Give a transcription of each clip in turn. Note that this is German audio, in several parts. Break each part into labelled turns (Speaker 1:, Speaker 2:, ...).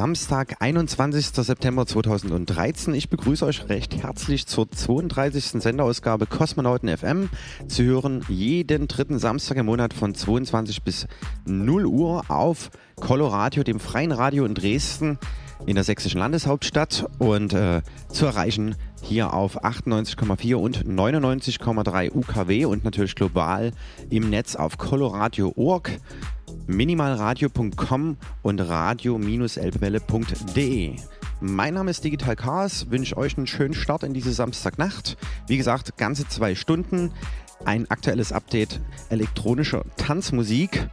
Speaker 1: Samstag, 21. September 2013. Ich begrüße euch recht herzlich zur 32. Senderausgabe Kosmonauten FM. Zu hören jeden dritten Samstag im Monat von 22 bis 0 Uhr auf Coloradio, dem freien Radio in Dresden in der sächsischen Landeshauptstadt und äh, zu erreichen hier auf 98,4 und 99,3 UKW und natürlich global im Netz auf coloradio.org minimalradio.com und radio-elbwelle.de. Mein Name ist Digital Chaos, wünsche euch einen schönen Start in diese Samstagnacht. Wie gesagt, ganze zwei Stunden, ein aktuelles Update elektronischer Tanzmusik.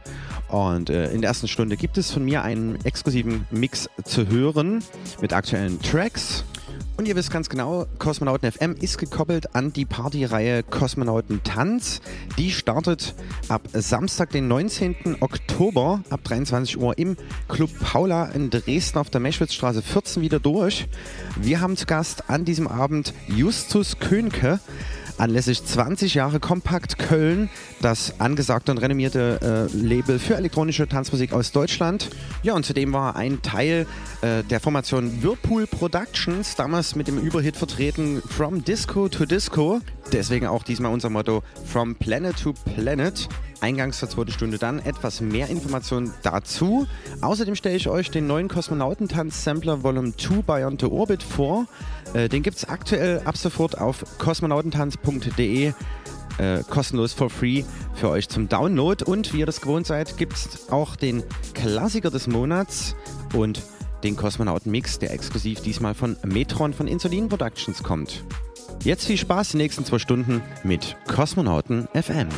Speaker 1: Und äh, in der ersten Stunde gibt es von mir einen exklusiven Mix zu hören mit aktuellen Tracks. Und ihr wisst ganz genau, Kosmonauten FM ist gekoppelt an die Partyreihe Kosmonauten Tanz. Die startet ab Samstag, den 19. Oktober ab 23 Uhr im Club Paula in Dresden auf der Meschwitzstraße 14 wieder durch. Wir haben zu Gast an diesem Abend Justus Könke anlässlich 20 Jahre Kompakt Köln, das angesagte und renommierte äh, Label für elektronische Tanzmusik aus Deutschland. Ja, und zudem war ein Teil äh, der Formation Whirlpool Productions, damals mit dem Überhit vertreten From Disco to Disco. Deswegen auch diesmal unser Motto From Planet to Planet. Eingangs zur zweiten Stunde dann etwas mehr Informationen dazu. Außerdem stelle ich euch den neuen Kosmonautentanz-Sampler Volume 2 Beyond the Orbit vor. Äh, den gibt es aktuell ab sofort auf kosmonautentanz.de. Äh, kostenlos for free für euch zum Download. Und wie ihr das gewohnt seid, gibt es auch den Klassiker des Monats und den Kosmonauten-Mix, der exklusiv diesmal von Metron von Insulin Productions kommt. Jetzt viel Spaß die nächsten zwei Stunden mit Kosmonauten FM.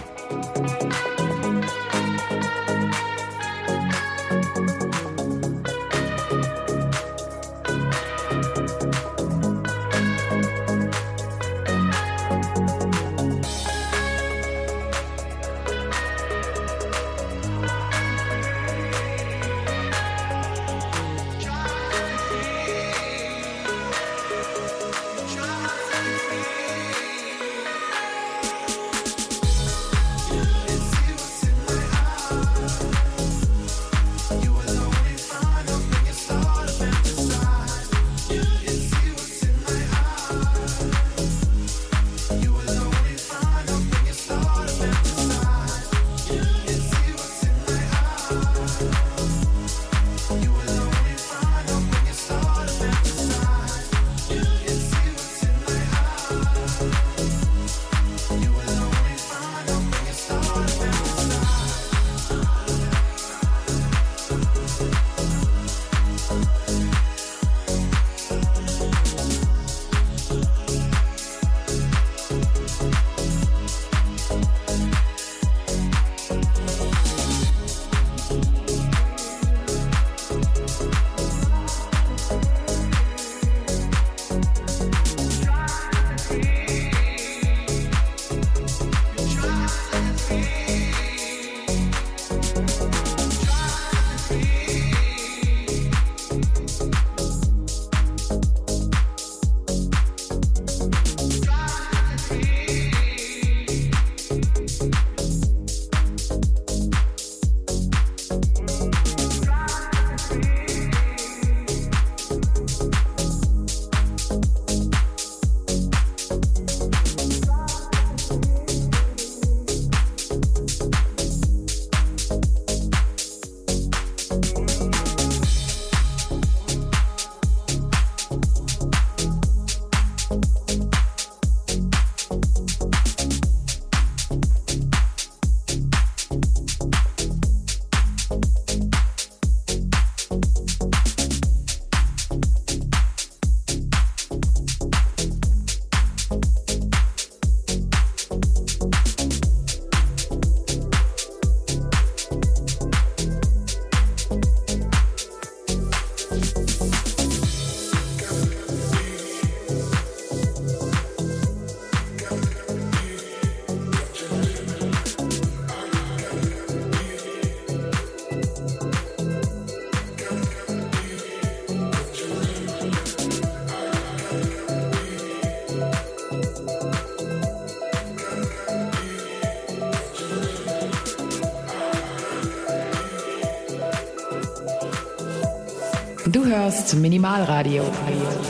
Speaker 2: Du hörst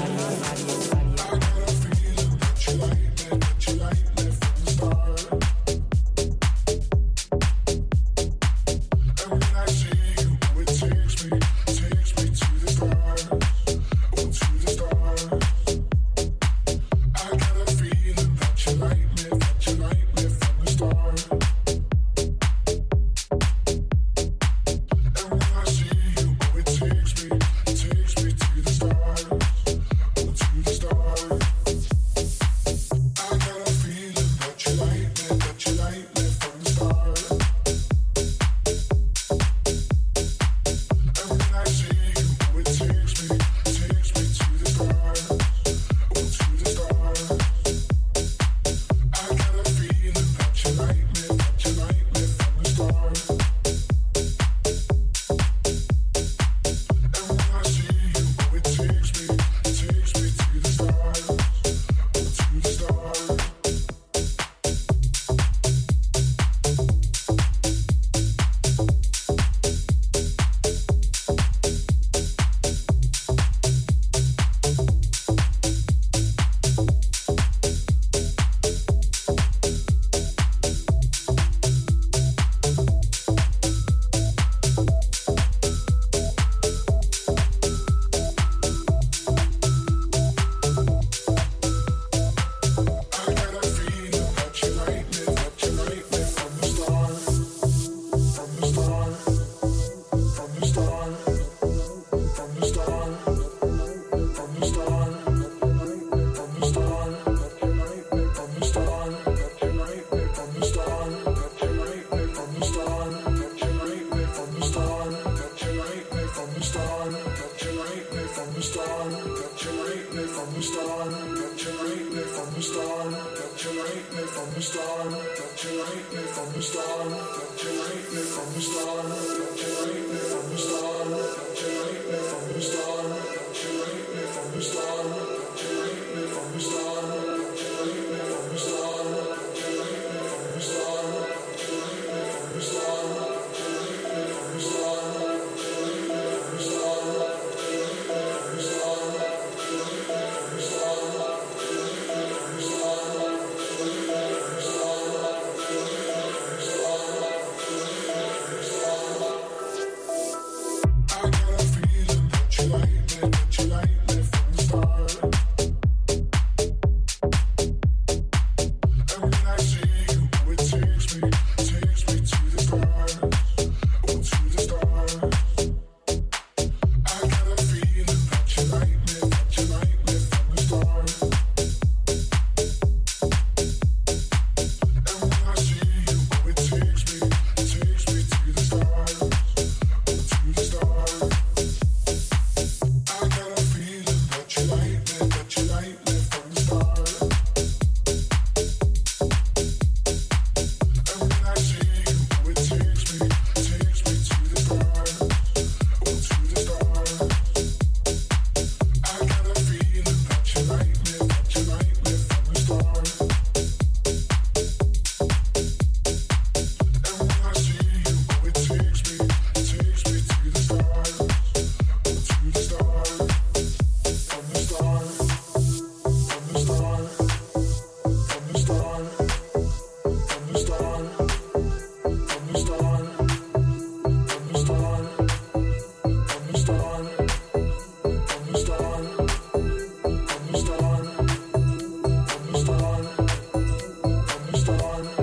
Speaker 3: just.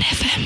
Speaker 3: اف ام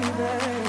Speaker 4: baby.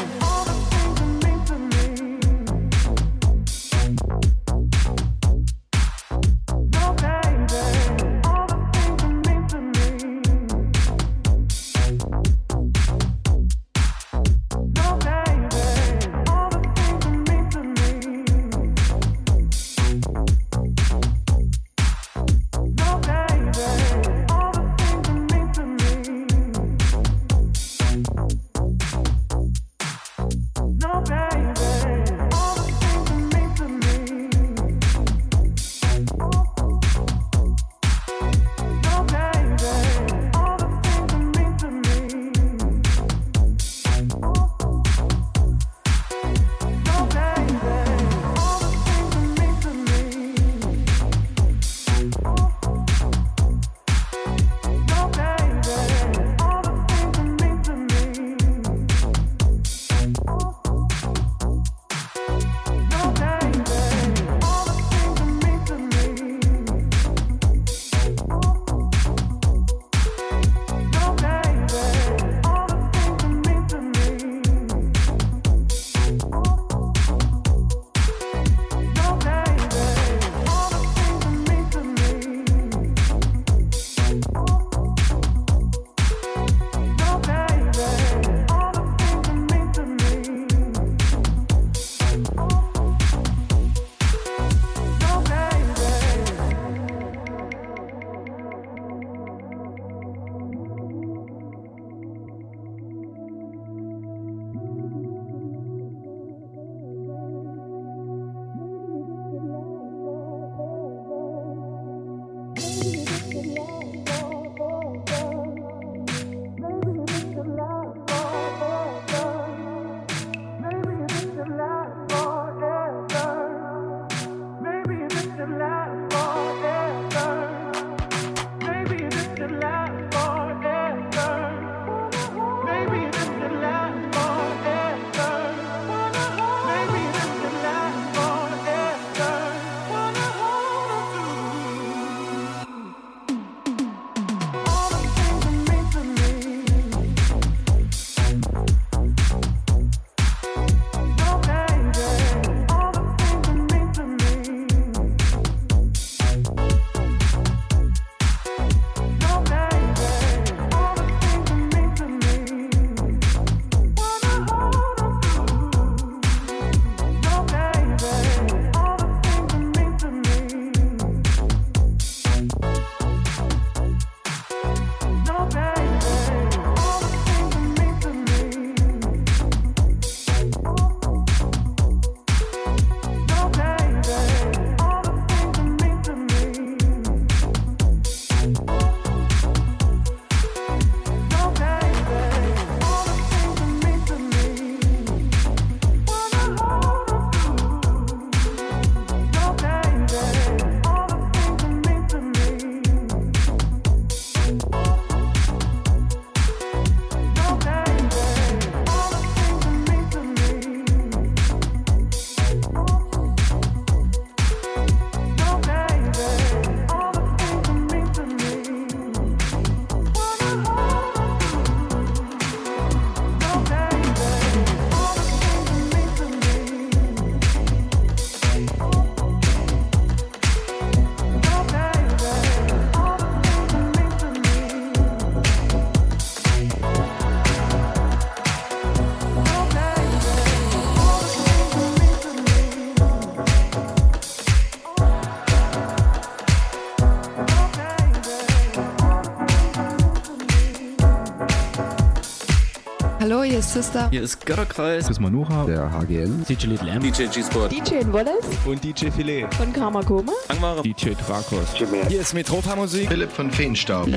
Speaker 4: Hier ist Sister.
Speaker 5: Hier ist Götterkreis.
Speaker 6: Das ist Manuha.
Speaker 7: Der HGN.
Speaker 5: DJ Little M.
Speaker 8: DJ G-Sport.
Speaker 9: DJ Wallace.
Speaker 6: Und DJ Filet.
Speaker 9: Von Karma Koma.
Speaker 5: Angmara.
Speaker 6: DJ Trakos.
Speaker 10: Hier ist Metropa Musik.
Speaker 3: Philipp von Feenstaub.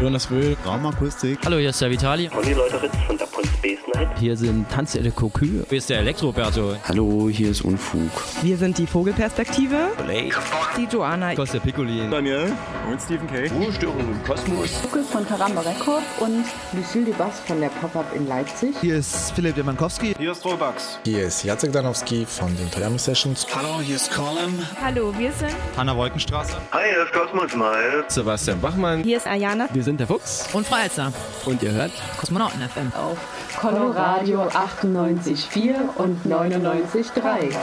Speaker 6: Jonas Wöhl.
Speaker 11: Raumakustik.
Speaker 12: Hallo, hier ist der Vitali.
Speaker 13: Conny Leuteritz von der Pons Space.
Speaker 12: Hier sind Tanzelle Kokü. Hier ist der Elektroberto.
Speaker 14: Hallo, hier ist Unfug.
Speaker 15: Wir sind die Vogelperspektive.
Speaker 5: Blake.
Speaker 15: Die Joanna.
Speaker 6: Costa Piccolin.
Speaker 10: Daniel. Und Stephen K.
Speaker 3: Ruhestörung im Kosmos.
Speaker 16: Lukas von Karamba Record und Lucille de Bass von der Pop-Up in Leipzig.
Speaker 11: Hier ist Philipp Demankowski.
Speaker 10: Hier ist Robax.
Speaker 17: Hier ist Jacek Danowski von den Toyami Sessions.
Speaker 18: Hallo, hier ist Colin.
Speaker 19: Hallo, wir sind
Speaker 6: Hanna Wolkenstraße.
Speaker 13: Hi, hier ist Kosmos Mal.
Speaker 6: Sebastian Bachmann.
Speaker 2: Hier ist Ayana.
Speaker 12: Wir sind der Fuchs.
Speaker 2: Und Freizer.
Speaker 12: Und ihr hört
Speaker 2: Kosmonauten FM.
Speaker 16: Auf Coloradio 98,4 und 99,3.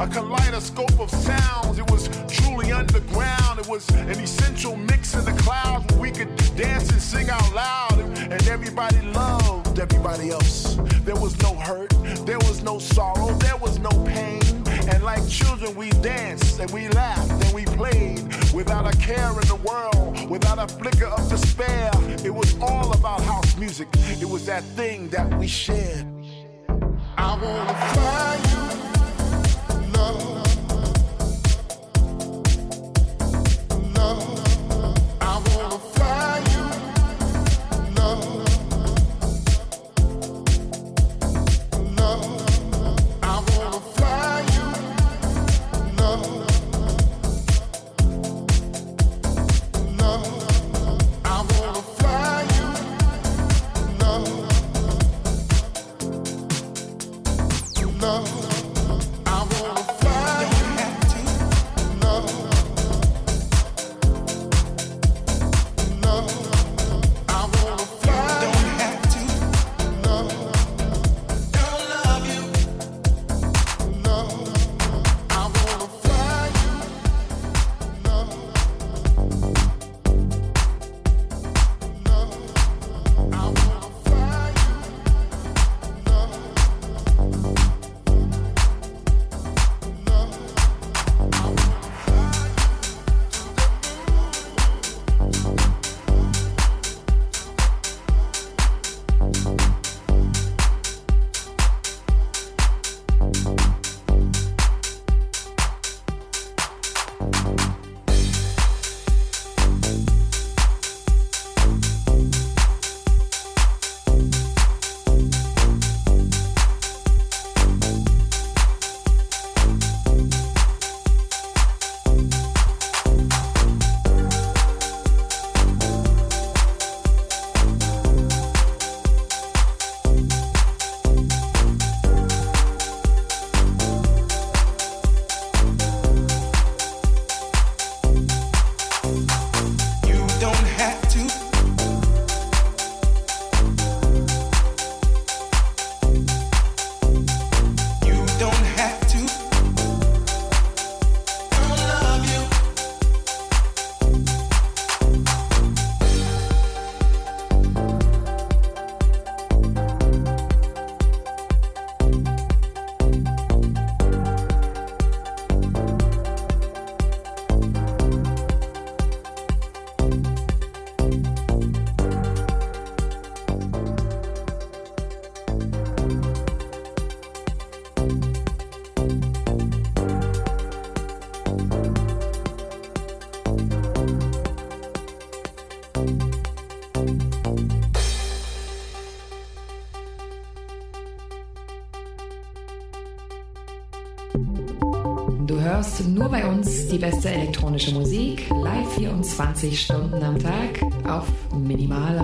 Speaker 5: A kaleidoscope of sounds. It was truly underground. It was an essential mix in the clouds where we could dance and sing out loud. And everybody loved everybody else. There was no hurt, there was no sorrow, there was no pain. And like children, we danced and we laughed and we played without a care in the world, without a flicker of despair. It was all about house music. It was that thing that we shared. I wanna fly you. Love.
Speaker 20: Nur bei uns die beste elektronische Musik, live 24 Stunden am Tag auf Minimal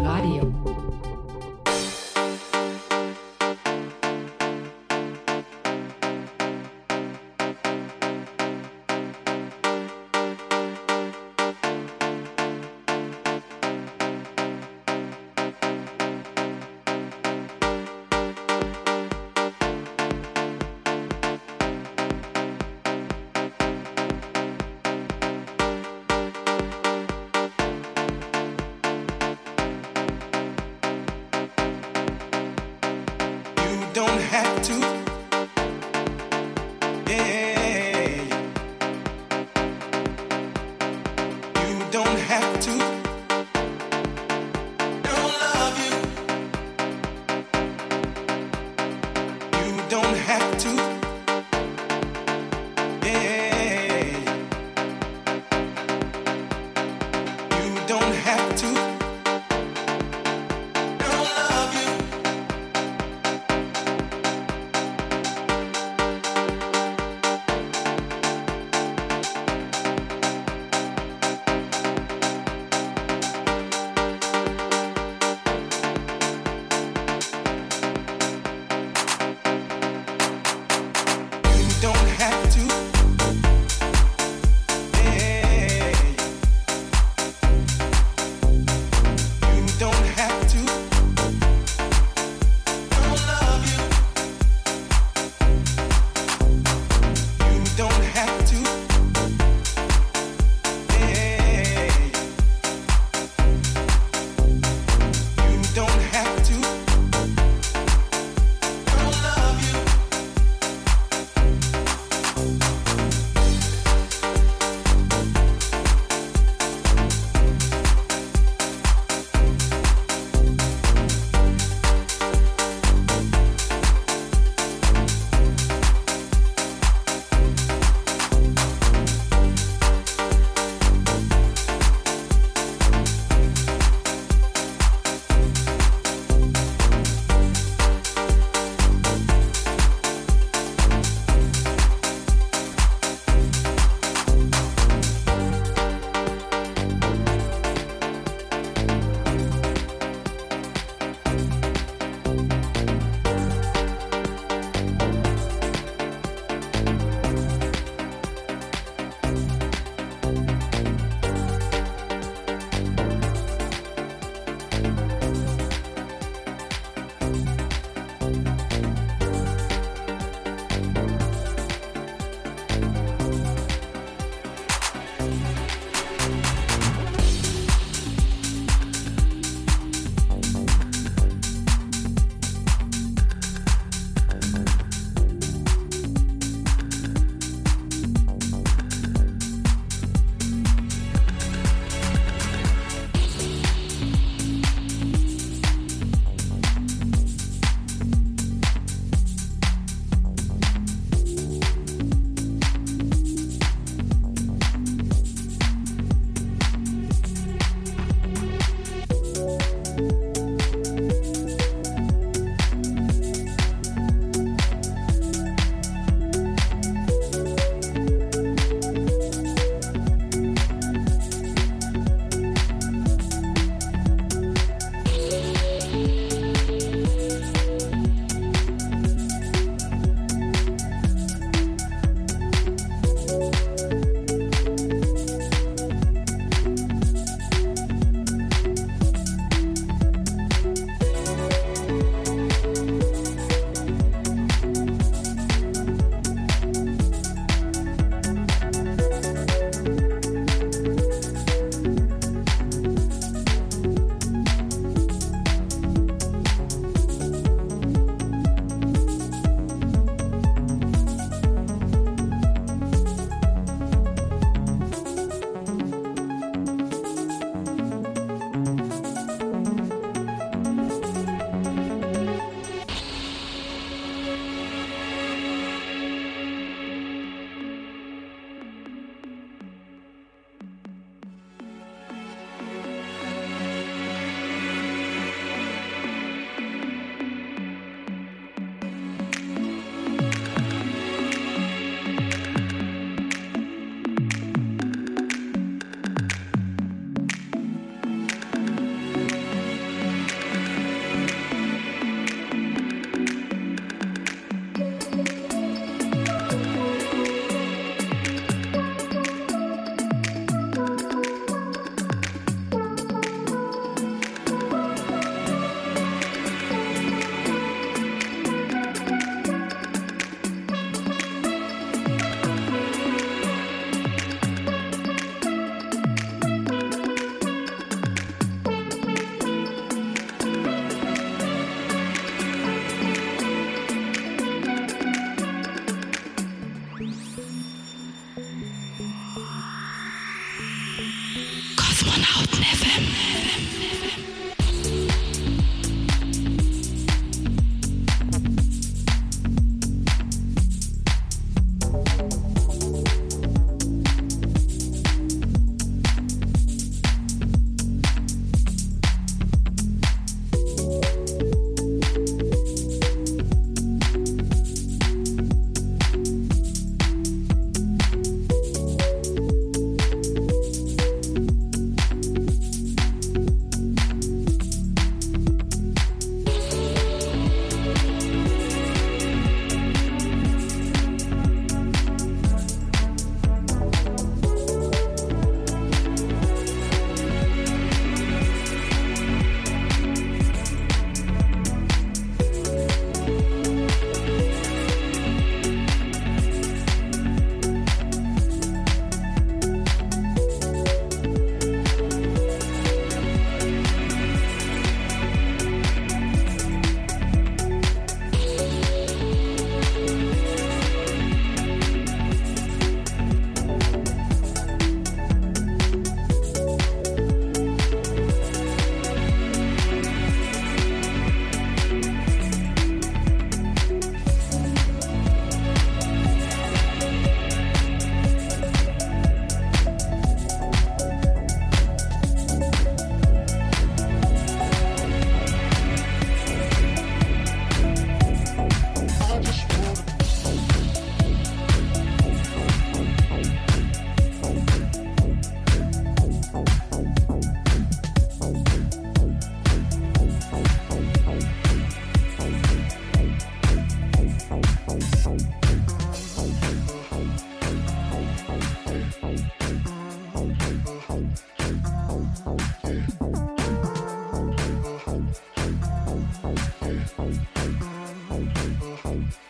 Speaker 2: Bye.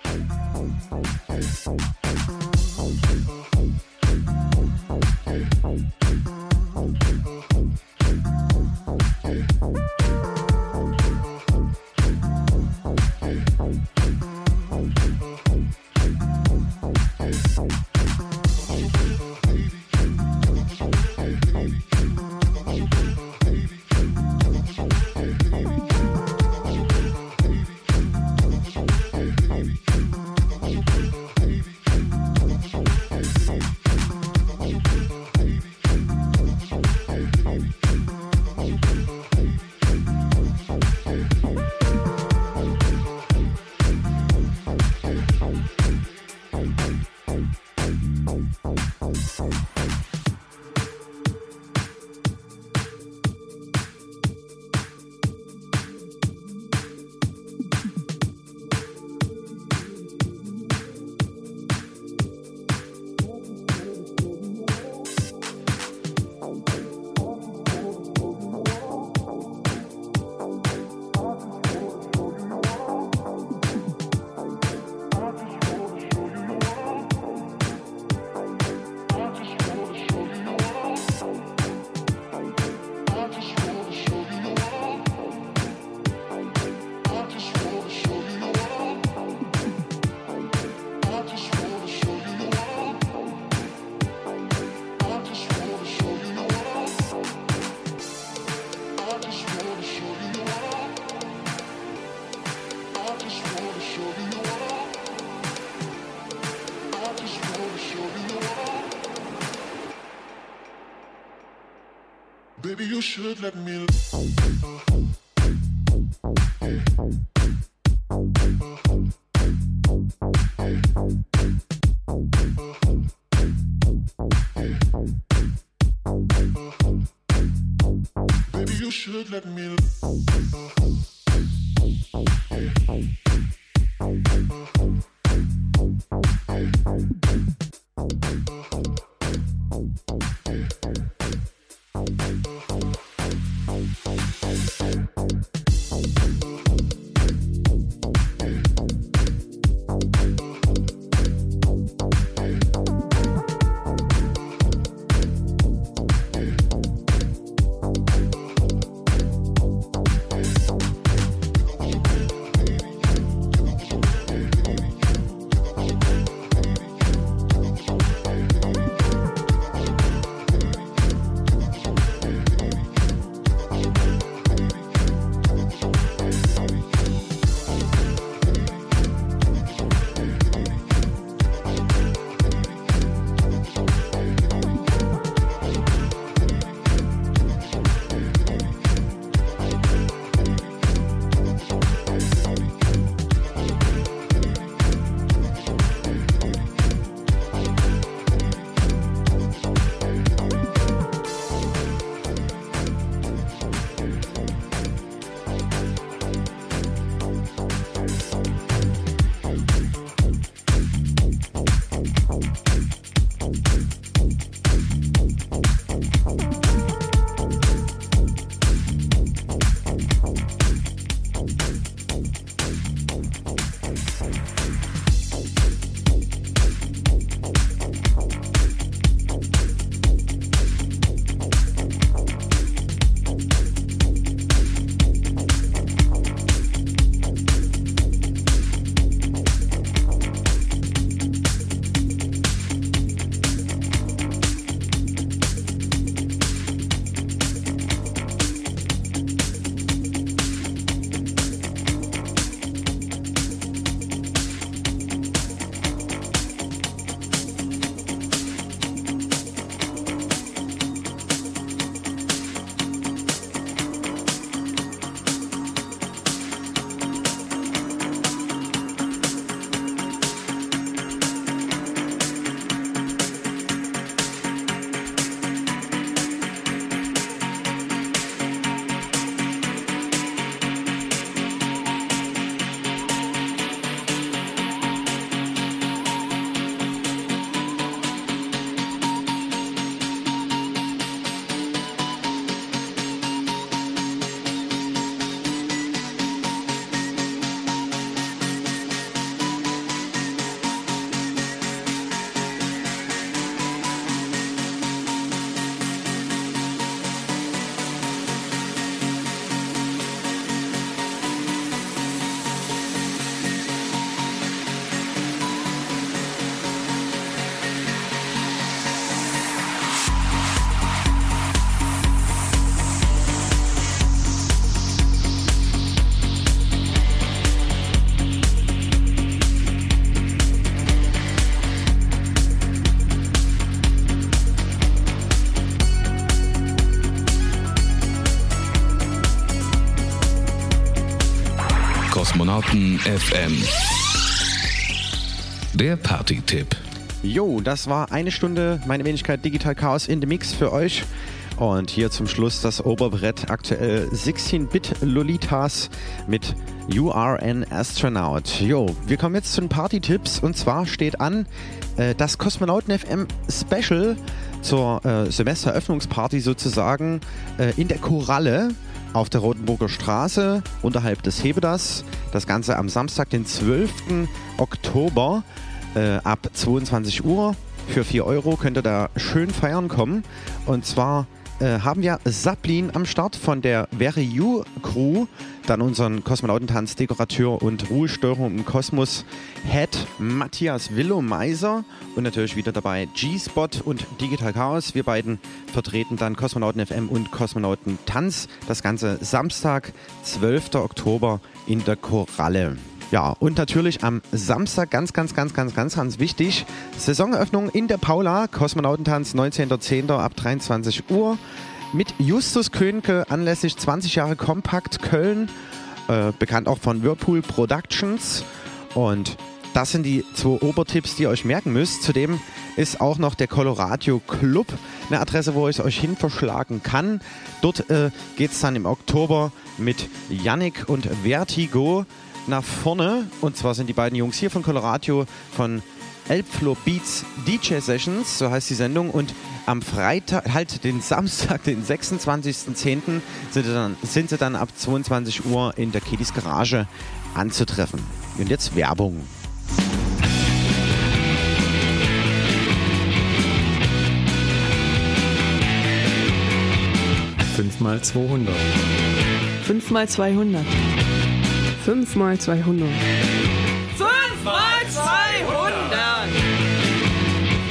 Speaker 2: Should let me. Baby, you should let me.
Speaker 3: Kosmonauten FM. Der Party-Tipp.
Speaker 1: Jo, das war eine Stunde meine Wenigkeit Digital Chaos in the Mix für euch. Und hier zum Schluss das Oberbrett aktuell 16-Bit Lolitas mit You Are an Astronaut. Jo, wir kommen jetzt zu den Party-Tipps und zwar steht an äh, das Kosmonauten FM Special zur äh, Semesteröffnungsparty sozusagen äh, in der Koralle auf der Rotenburger Straße unterhalb des Hebedas. Das Ganze am Samstag, den 12. Oktober äh, ab 22 Uhr. Für 4 Euro könnt ihr da schön feiern kommen. Und zwar äh, haben wir Saplin am Start von der Very You Crew, dann unseren Kosmonautentanz, Dekorateur und Ruhestörung im Kosmos Head Matthias Willow Meiser und natürlich wieder dabei G-Spot und Digital Chaos. Wir beiden vertreten dann Kosmonauten FM und Kosmonauten Tanz. Das Ganze Samstag, 12. Oktober in der Koralle. Ja, und natürlich am Samstag ganz, ganz, ganz, ganz, ganz, ganz wichtig. Saisoneröffnung in der Paula, Kosmonautentanz 19.10. ab 23 Uhr mit Justus Könke anlässlich 20 Jahre Kompakt Köln, äh, bekannt auch von Whirlpool Productions. Und das sind die zwei Obertipps, die ihr euch merken müsst. Zudem ist auch noch der Colorado Club eine Adresse, wo ich es euch hin verschlagen kann. Dort äh, geht es dann im Oktober mit Yannick und Vertigo nach vorne. Und zwar sind die beiden Jungs hier von Colorado von Elbflow Beats DJ Sessions, so heißt die Sendung. Und am Freitag, halt den Samstag, den 26.10. Sind, sie dann, sind sie dann ab 22 Uhr in der Kiddies Garage anzutreffen. Und jetzt Werbung.
Speaker 7: Fünfmal 200.
Speaker 15: Fünfmal 200.
Speaker 8: Fünfmal 200.
Speaker 15: Fünfmal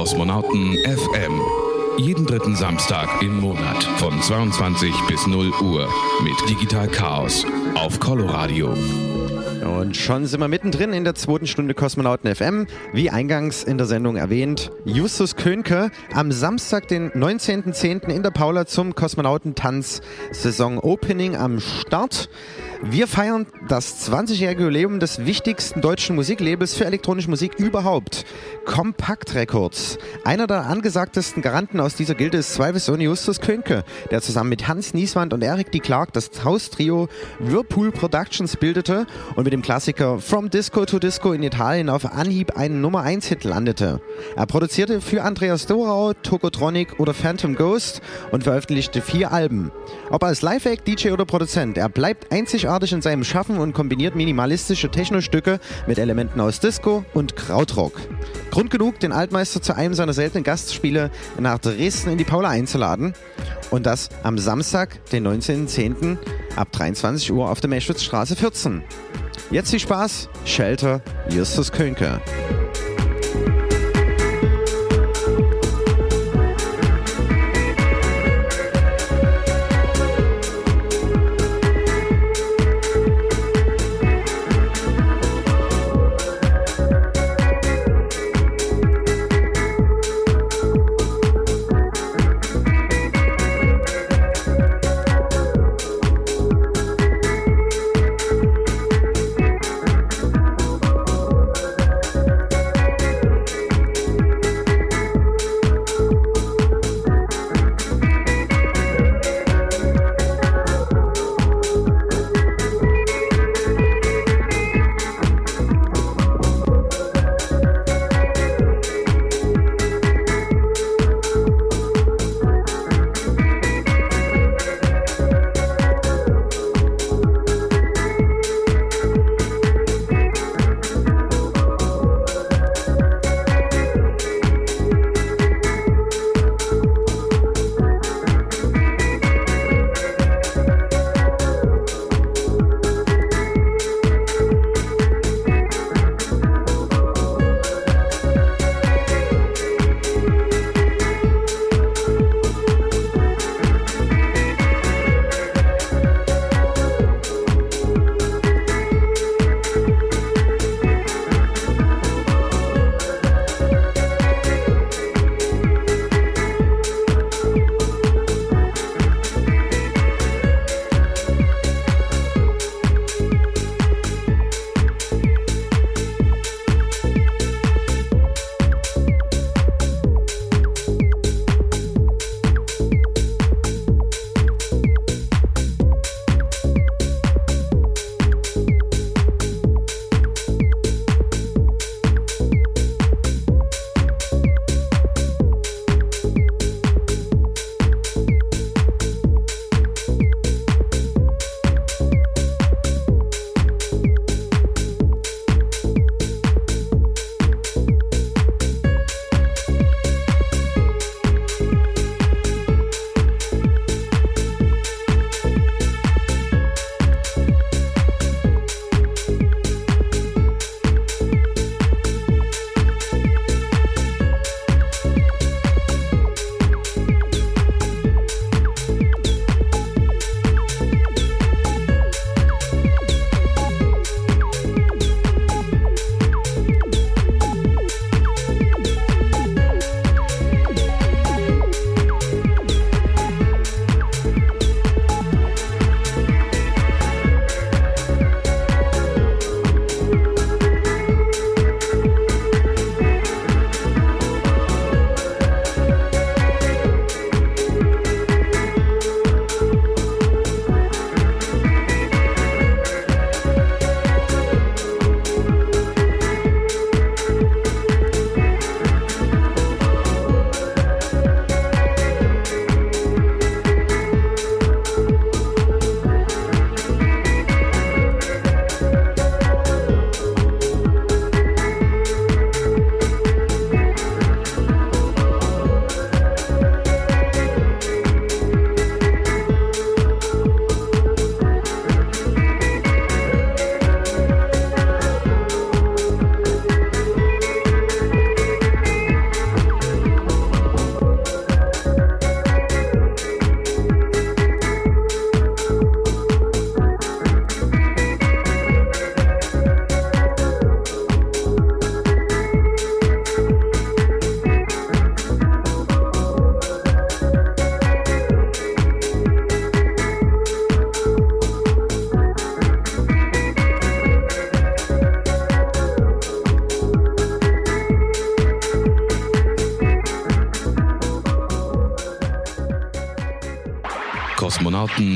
Speaker 3: Kosmonauten FM. Jeden dritten Samstag im Monat von 22 bis 0 Uhr mit Digital Chaos auf Coloradio.
Speaker 1: Und schon sind wir mittendrin in der zweiten Stunde Kosmonauten FM. Wie eingangs in der Sendung erwähnt, Justus Könke am Samstag, den 19.10. in der Paula zum Kosmonautentanz Saison Opening am Start. Wir feiern das 20-jährige Jubiläum des wichtigsten deutschen Musiklabels für elektronische Musik überhaupt. Compact Records. Einer der angesagtesten Garanten aus dieser Gilde ist zweifelsohne Justus Könke, der zusammen mit Hans Nieswand und Erik D. Clark das Haustrio Whirlpool Productions bildete und mit dem Klassiker From Disco to Disco in Italien auf Anhieb einen Nummer 1 Hit landete. Er produzierte für Andreas Dorau, Tokotronic oder Phantom Ghost und veröffentlichte vier Alben. Ob als Live-Act, DJ oder Produzent, er bleibt einzigartig in seinem Schaffen und kombiniert minimalistische Techno-Stücke mit Elementen aus Disco und Krautrock. Grund genug, den Altmeister zu einem seiner seltenen Gastspiele nach Dresden in die Paula einzuladen. Und das am Samstag, den 19.10. ab 23 Uhr auf der Meschwitzstraße 14. Jetzt viel Spaß, Shelter, Justus Könke.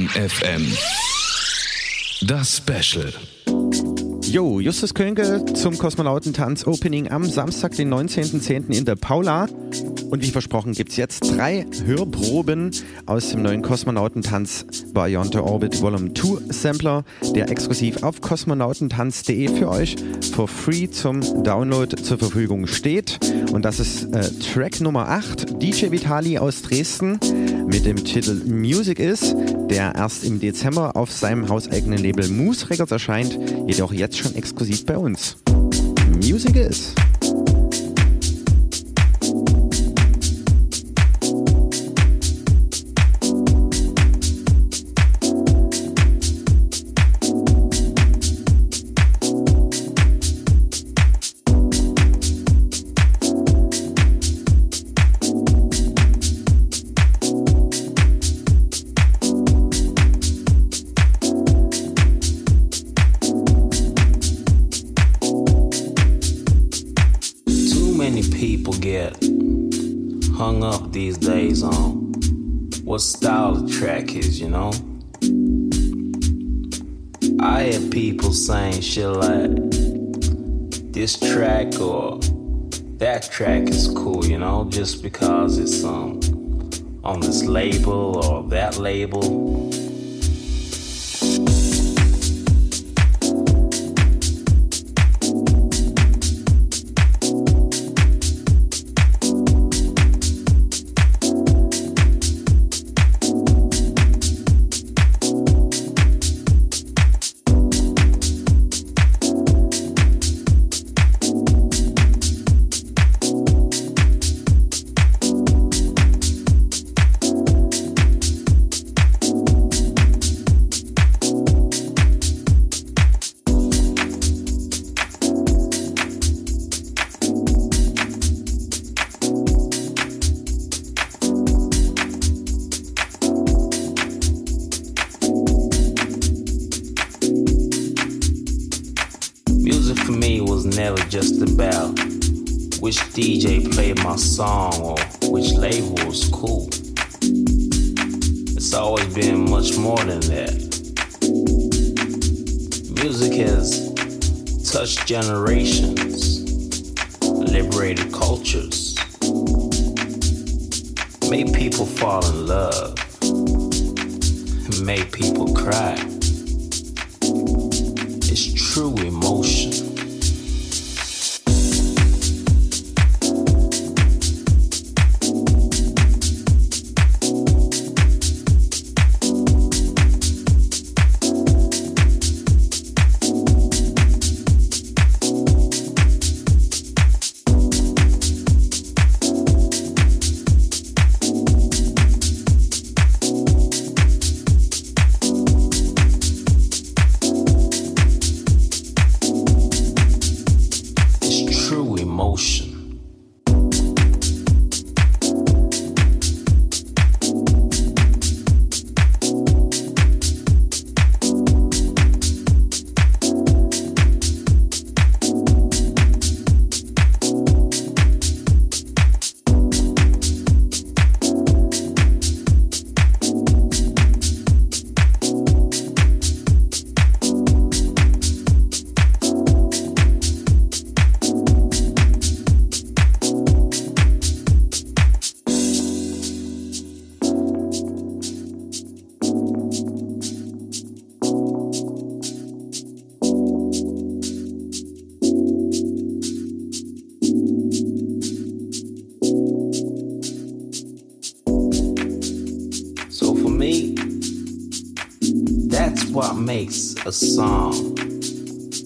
Speaker 3: Kosmonauten FM. Das Special.
Speaker 1: Jo, Justus Könke zum Kosmonautentanz-Opening am Samstag, den 19.10. in der Paula. Und wie versprochen gibt es jetzt drei Hörproben aus dem neuen Kosmonautentanz Beyond the Orbit Volume 2 Sampler, der exklusiv auf kosmonautentanz.de für euch for free zum Download zur Verfügung steht. Und das ist äh, Track Nummer 8, DJ Vitali aus Dresden mit dem Titel Music Is, der erst im Dezember auf seinem hauseigenen Label Moose Records erscheint, jedoch jetzt schon exklusiv bei uns. Music Is.
Speaker 9: Shit like this track or that track is cool, you know, just because it's um on this label or that label.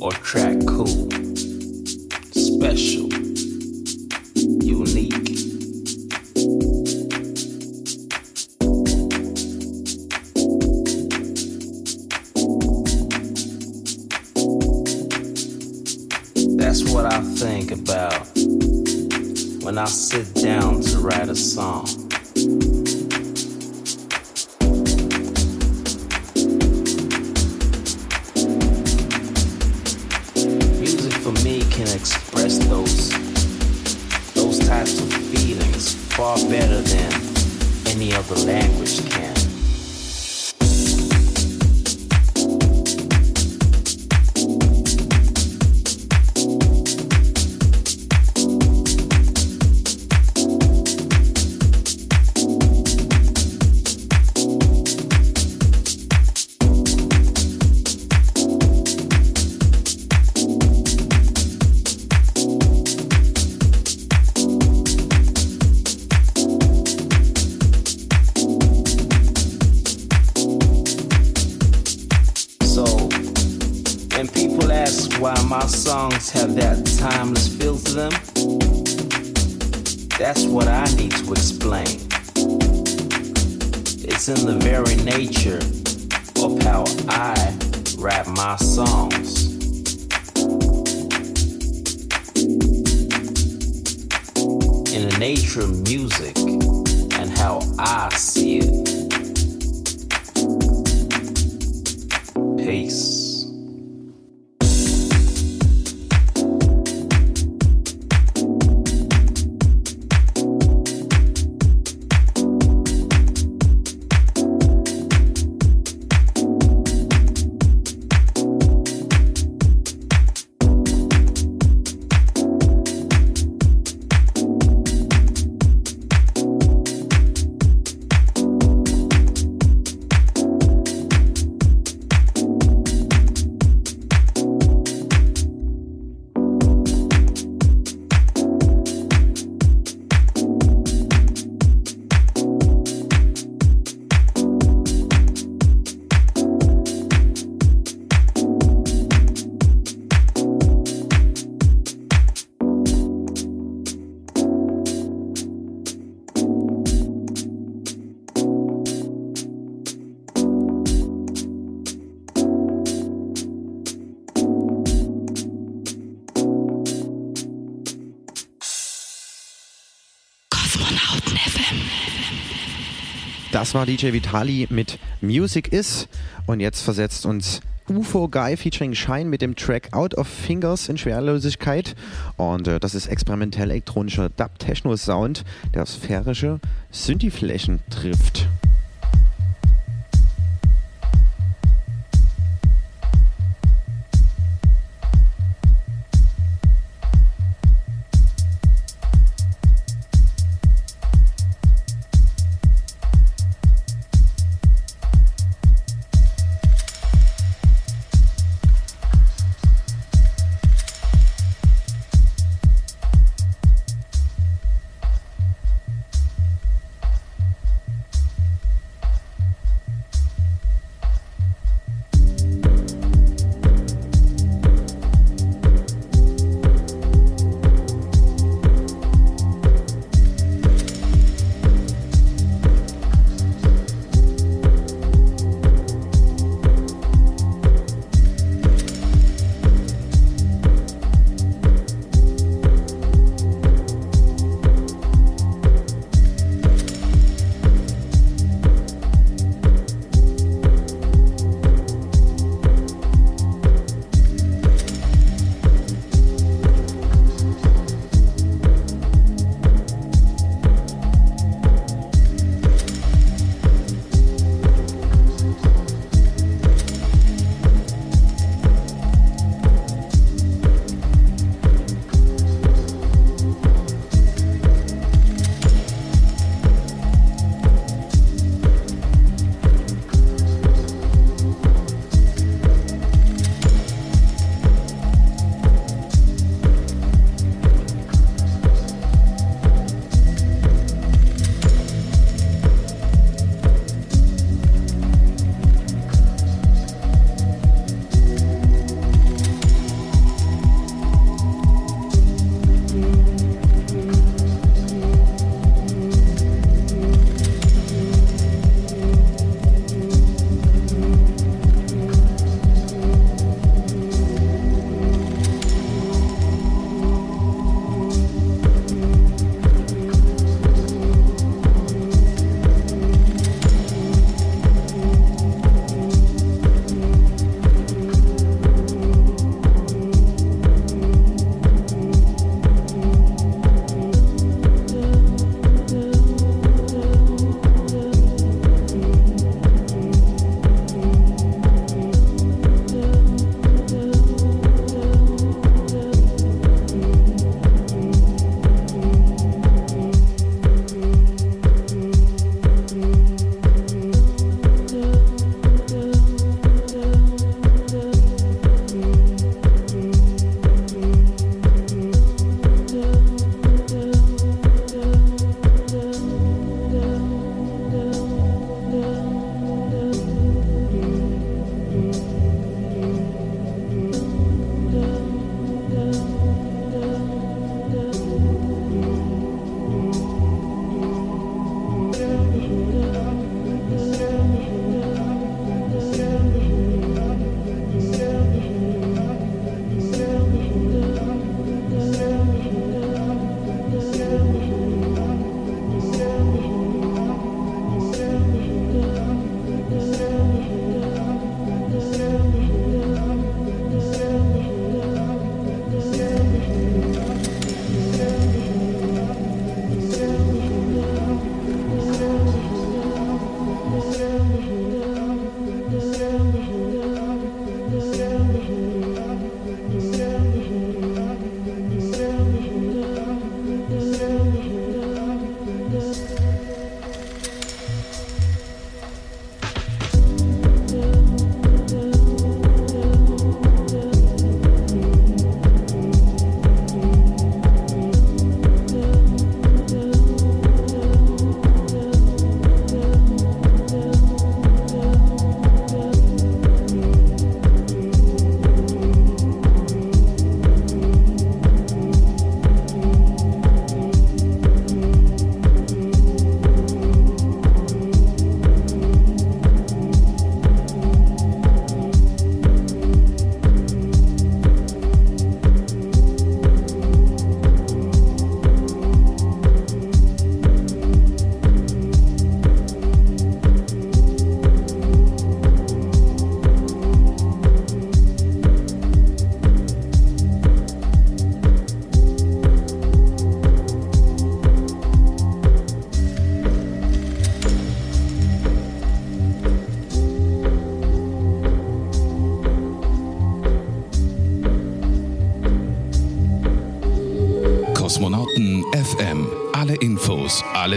Speaker 9: Or track cool, special,
Speaker 1: Das war DJ Vitali mit Music Is und jetzt versetzt uns UFO Guy featuring Shine mit dem Track Out of Fingers in Schwerlosigkeit und äh, das ist experimentell elektronischer Dub-Techno-Sound, der sphärische Synthi-Flächen trifft.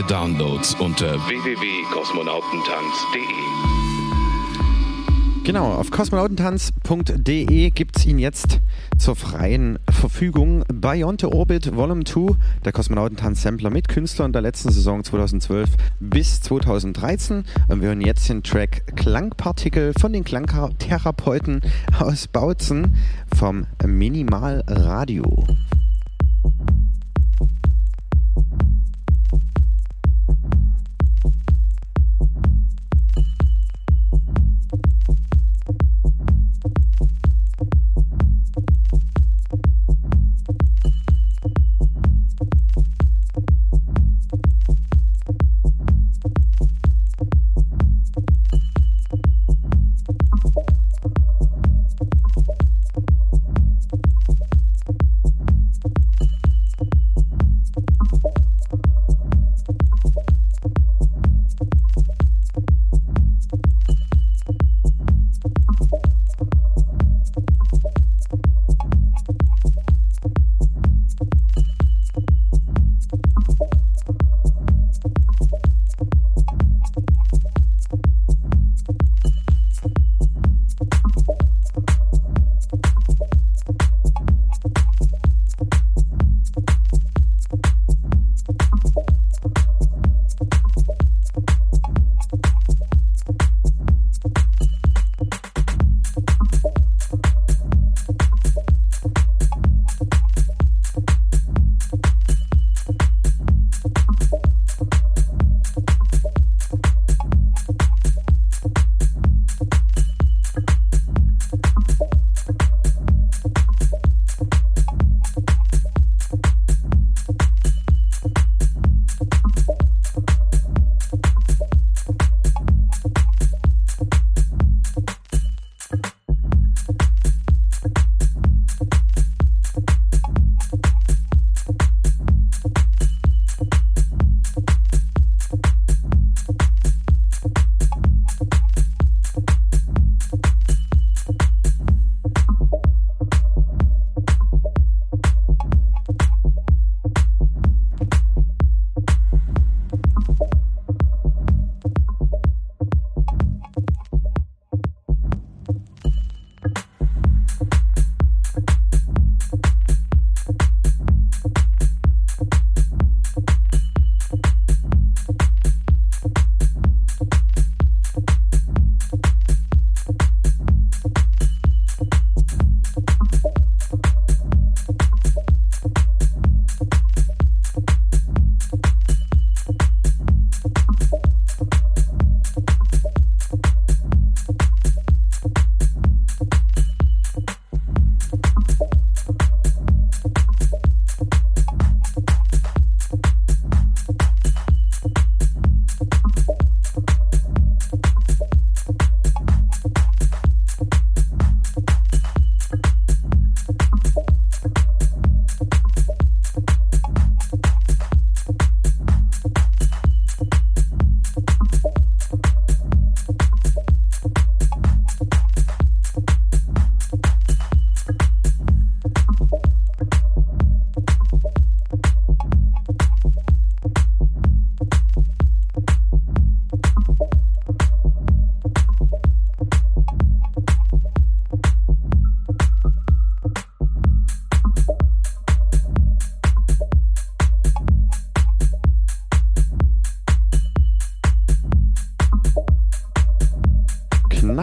Speaker 3: Alle Downloads unter www.kosmonautentanz.de.
Speaker 1: Genau, auf kosmonautentanz.de gibt es ihn jetzt zur freien Verfügung. Beyond Orbit Volume 2, der Kosmonautentanz-Sampler mit Künstlern der letzten Saison 2012 bis 2013. Und wir hören jetzt den Track Klangpartikel von den Klangtherapeuten aus Bautzen vom Minimal Radio.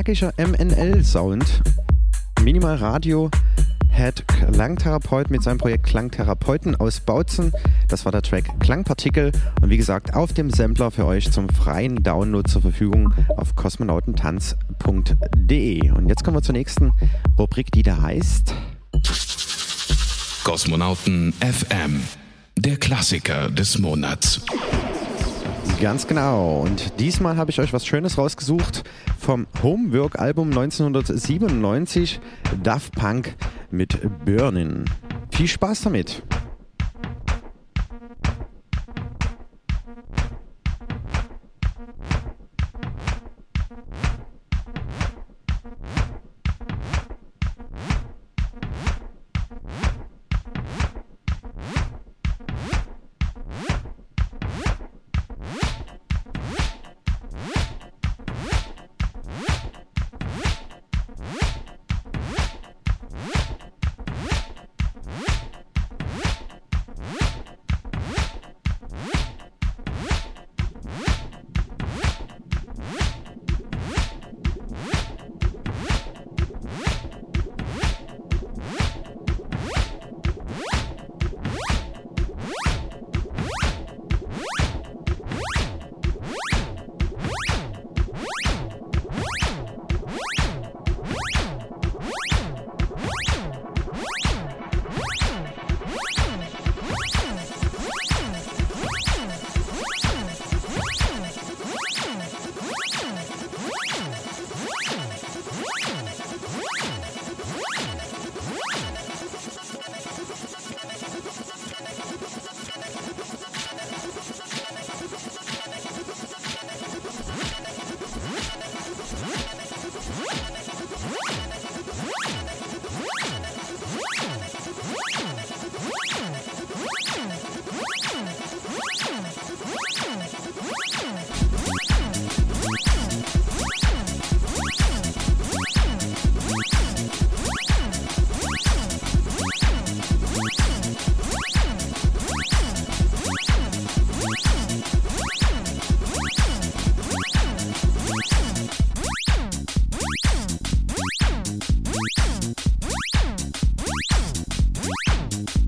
Speaker 1: Knackiger MNL-Sound. Minimal Radio Head Klangtherapeut mit seinem Projekt Klangtherapeuten aus Bautzen. Das war der Track Klangpartikel und wie gesagt auf dem Sampler für euch zum freien Download zur Verfügung auf kosmonautentanz.de. Und jetzt kommen wir zur nächsten Rubrik, die da heißt
Speaker 3: Kosmonauten FM, der Klassiker des Monats.
Speaker 1: Ganz genau. Und diesmal habe ich euch was Schönes rausgesucht vom Homework-Album 1997, Daft Punk mit Burnin. Viel Spaß damit! you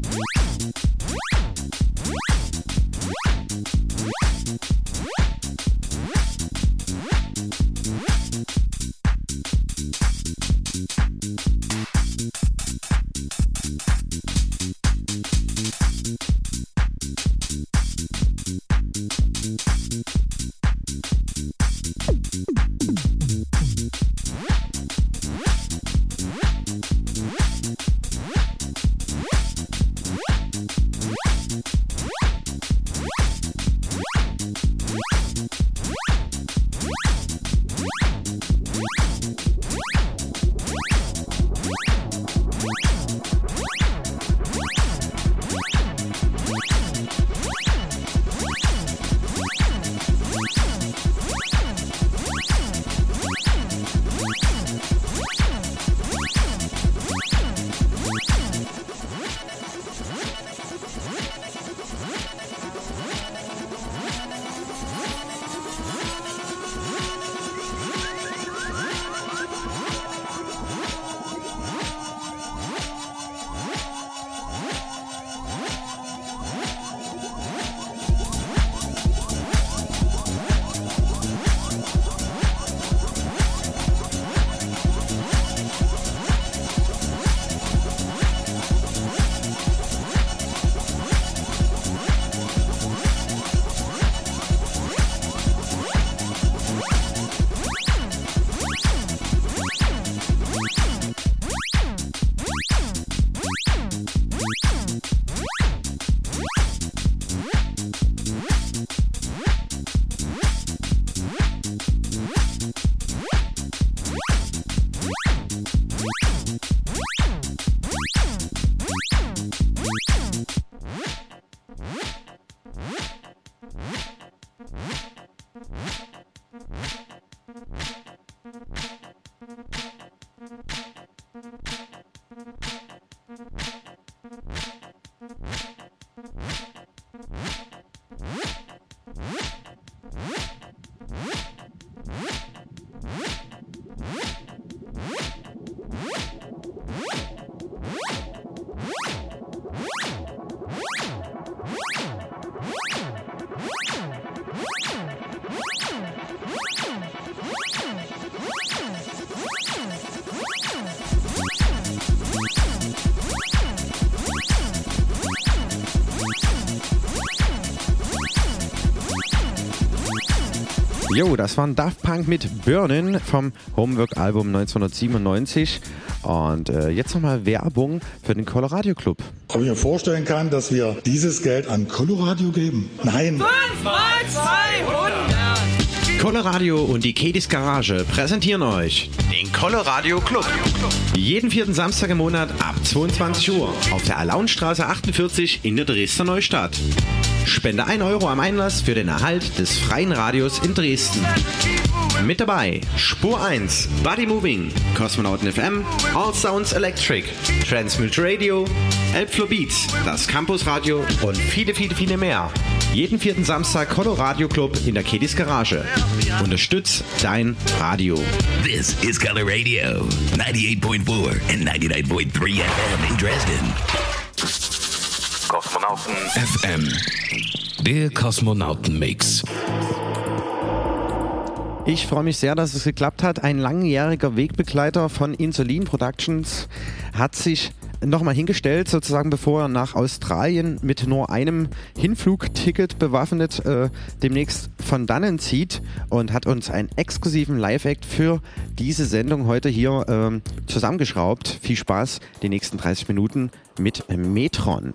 Speaker 1: Jo, das waren Daft Punk mit Burnin vom Homework-Album 1997. Und äh, jetzt nochmal Werbung für den Colorado Club.
Speaker 14: Ob ich mir vorstellen kann, dass wir dieses Geld an Coloradio geben? Nein.
Speaker 15: 5 mal 200!
Speaker 1: Coloradio und die Kedis Garage präsentieren euch den Coloradio Club. Jeden vierten Samstag im Monat ab 22 Uhr auf der Alaunstraße 48 in der Dresdner Neustadt. Spende 1 Euro am Einlass für den Erhalt des freien Radios in Dresden. Mit dabei Spur 1, Body Moving, Kosmonauten FM, All Sounds Electric, Transmute Radio, Elbflow Beats, das Campus Radio und viele, viele, viele mehr. Jeden vierten Samstag Coloradio Club in der Kedis Garage. Unterstütz dein Radio.
Speaker 18: This is Color Radio, 98.4 and 99.3 FM in Dresden.
Speaker 3: Kosmonauten FM. Der Kosmonauten-Mix.
Speaker 1: Ich freue mich sehr, dass es geklappt hat. Ein langjähriger Wegbegleiter von Insulin Productions hat sich nochmal hingestellt, sozusagen bevor er nach Australien mit nur einem Hinflugticket bewaffnet äh, demnächst von dannen zieht und hat uns einen exklusiven Live-Act für diese Sendung heute hier ähm, zusammengeschraubt. Viel Spaß die nächsten 30 Minuten mit Metron.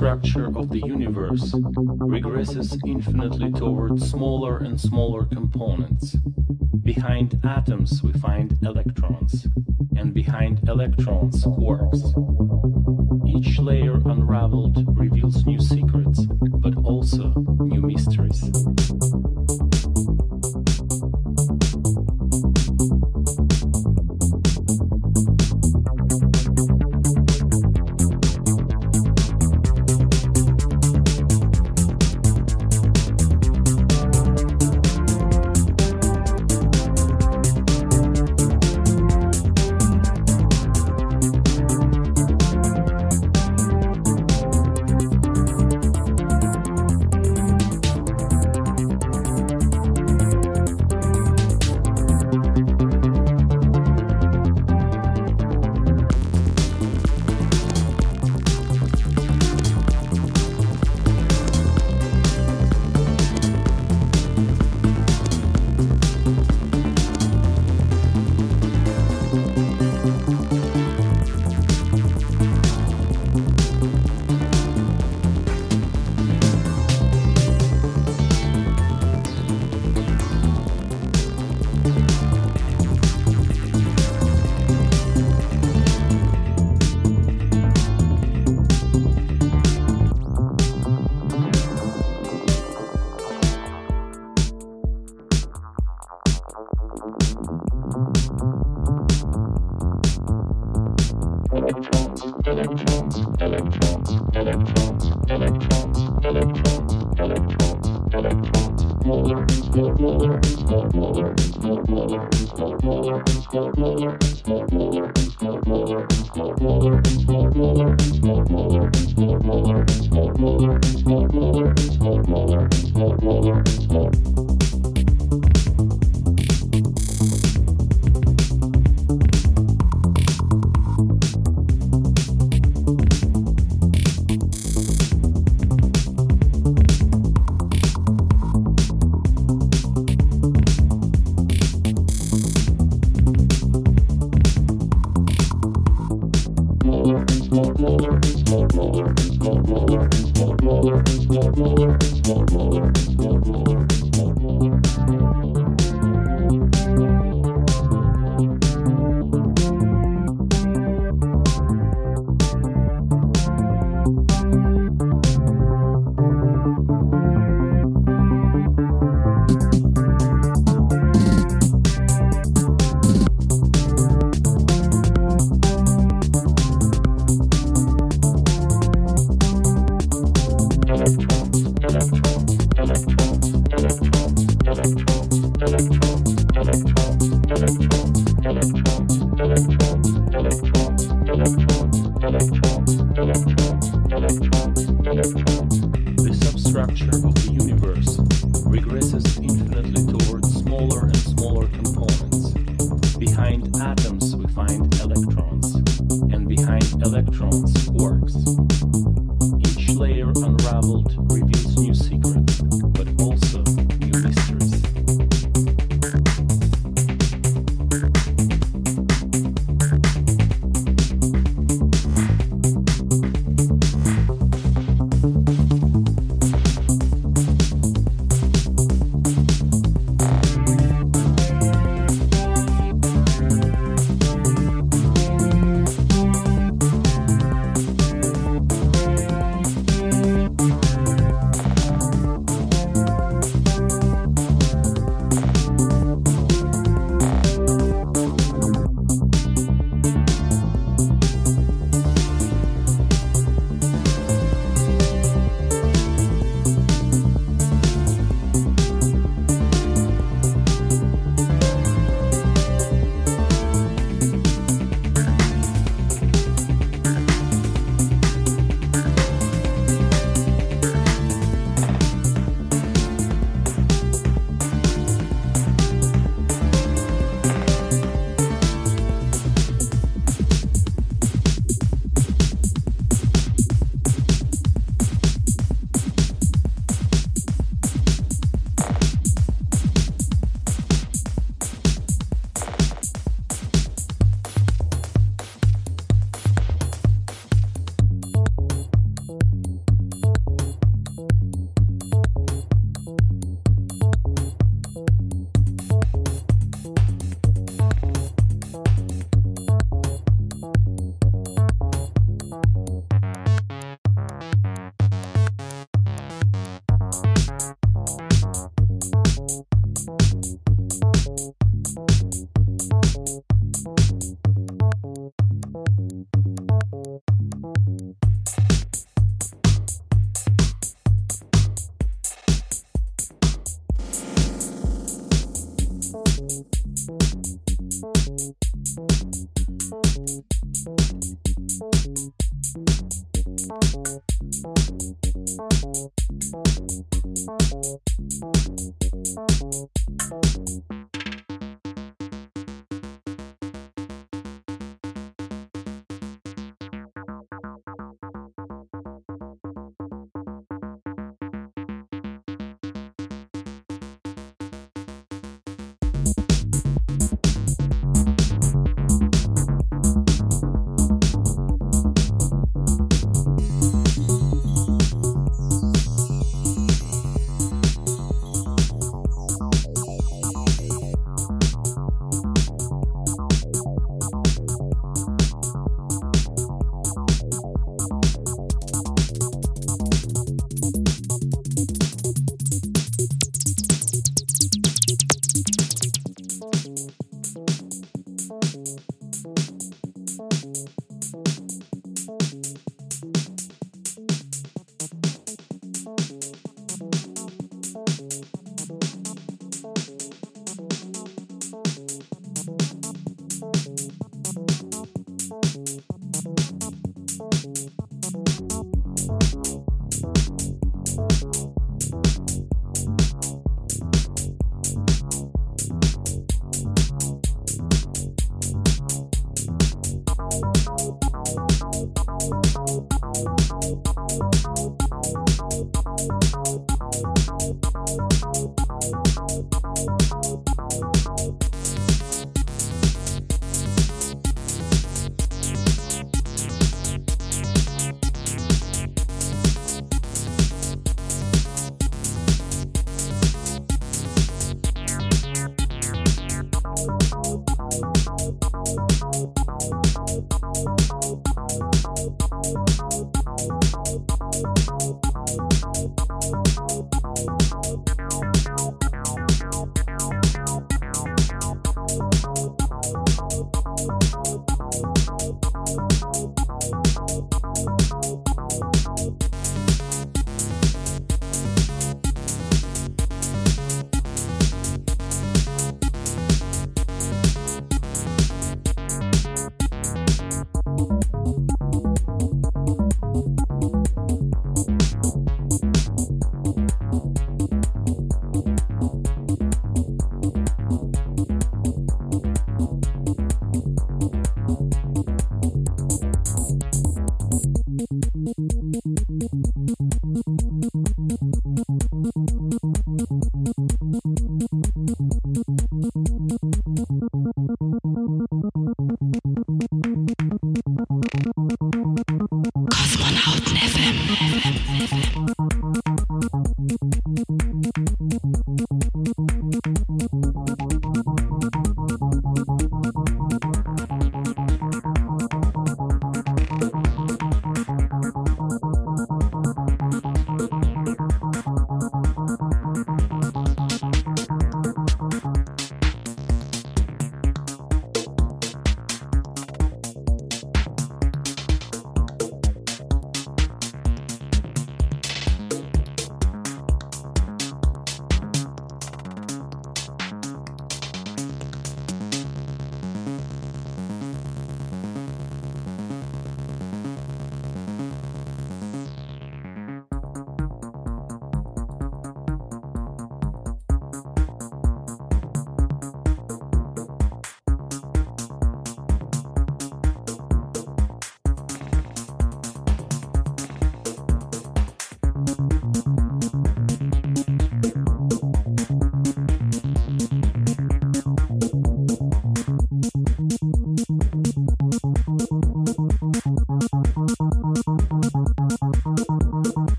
Speaker 21: structure of the universe regresses infinitely toward smaller and smaller components. Behind atoms, we find electrons, and behind electrons, quarks.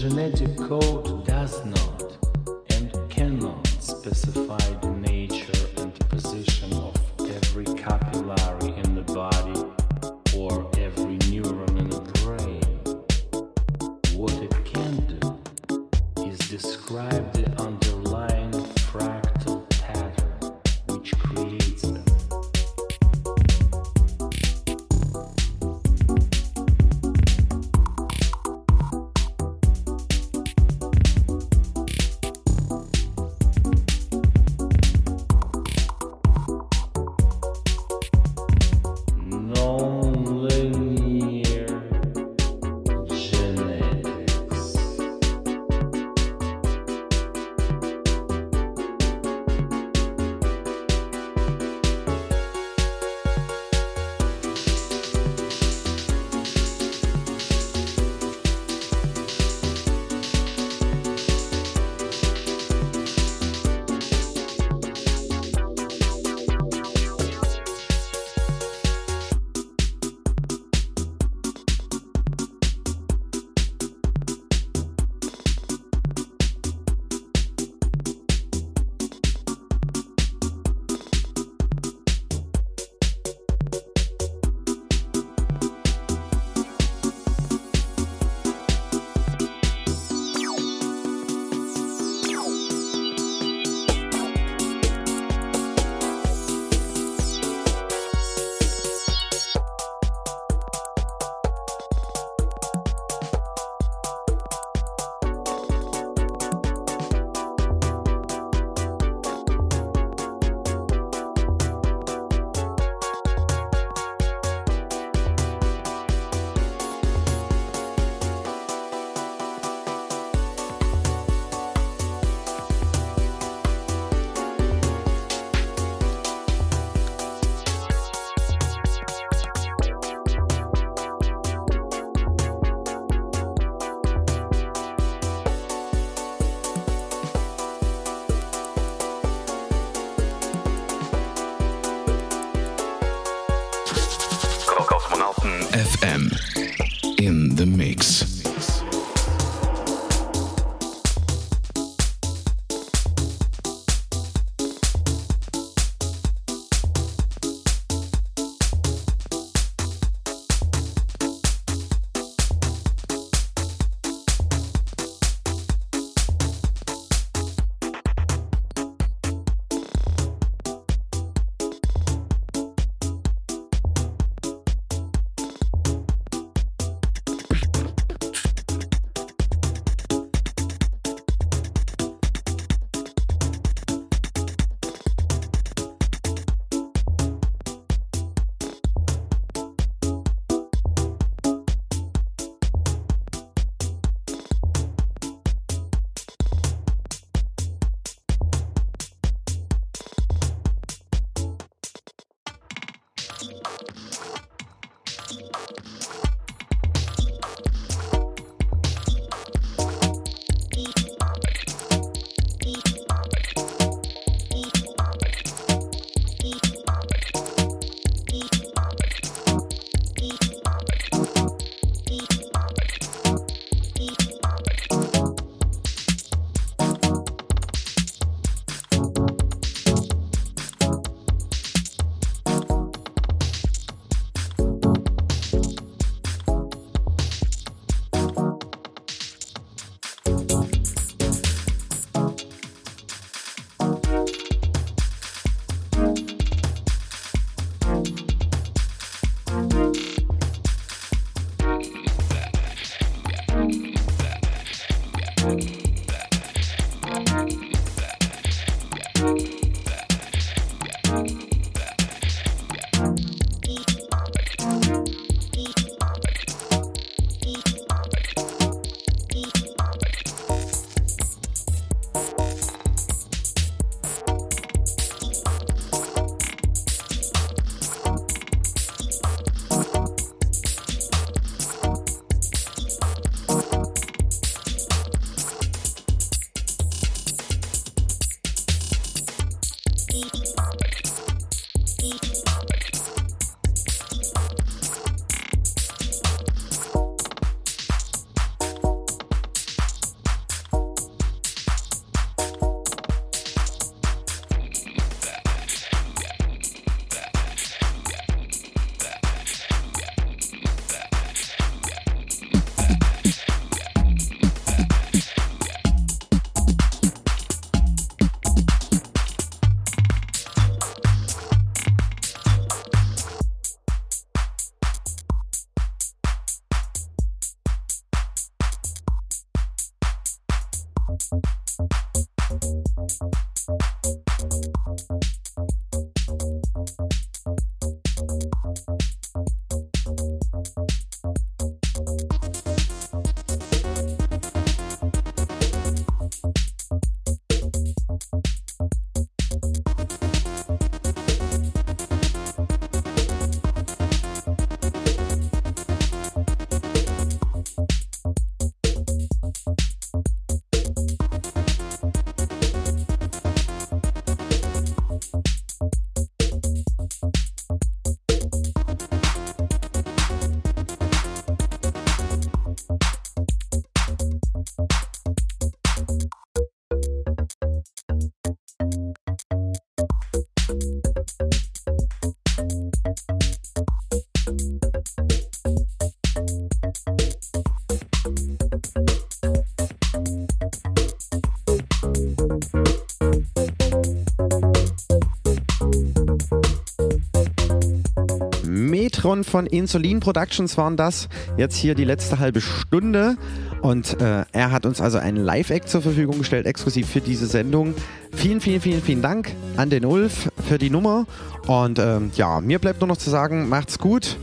Speaker 21: Genetic code does not
Speaker 1: Metron von Insulin Productions waren das. Jetzt hier die letzte halbe Stunde. Und äh, er hat uns also einen Live-Act zur Verfügung gestellt, exklusiv für diese Sendung. Vielen, vielen, vielen, vielen Dank an den Ulf für die Nummer. Und ähm, ja, mir bleibt nur noch zu sagen, macht's gut.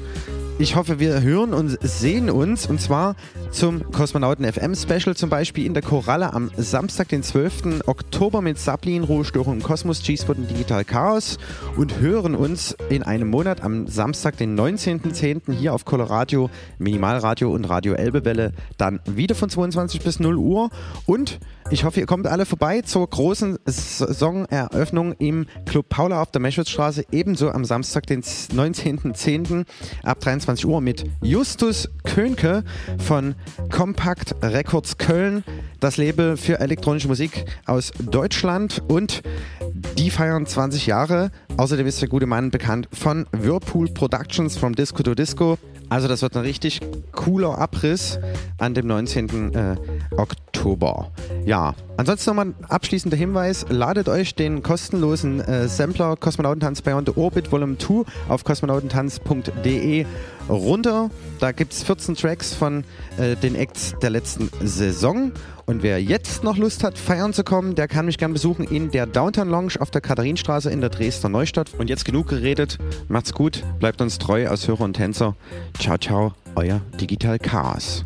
Speaker 1: Ich hoffe, wir hören und sehen uns und zwar zum Kosmonauten FM Special zum Beispiel in der Koralle am Samstag, den 12. Oktober mit Sablin, Ruhestörung im Kosmos, G-Spot und Digital Chaos und hören uns in einem Monat am Samstag, den 19.10. hier auf Coloradio, Minimalradio und Radio Elbewelle dann wieder von 22 bis 0 Uhr und ich hoffe, ihr kommt alle vorbei zur großen Saisoneröffnung im Club Paula auf der Meschwitzstraße, ebenso am Samstag, den 19.10. ab 23 Uhr mit Justus Könke von Compact Records Köln, das Label für elektronische Musik aus Deutschland und die feiern 20 Jahre. Außerdem ist der gute Mann bekannt von Whirlpool Productions from Disco to Disco. Also das wird ein richtig cooler Abriss an dem 19. Äh, Oktober. Ja, ansonsten nochmal ein abschließender Hinweis. Ladet euch den kostenlosen äh, Sampler Kosmonautentanz Beyond the Orbit Volume 2 auf kosmonautentanz.de runter. Da gibt es 14 Tracks von äh, den Acts der letzten Saison. Und wer jetzt noch Lust hat, feiern zu kommen, der kann mich gern besuchen in der Downtown Lounge auf der Katharinenstraße in der Dresdner Neustadt. Und jetzt genug geredet. Macht's gut, bleibt uns treu als Hörer und Tänzer. Ciao, ciao, euer Digital Chaos.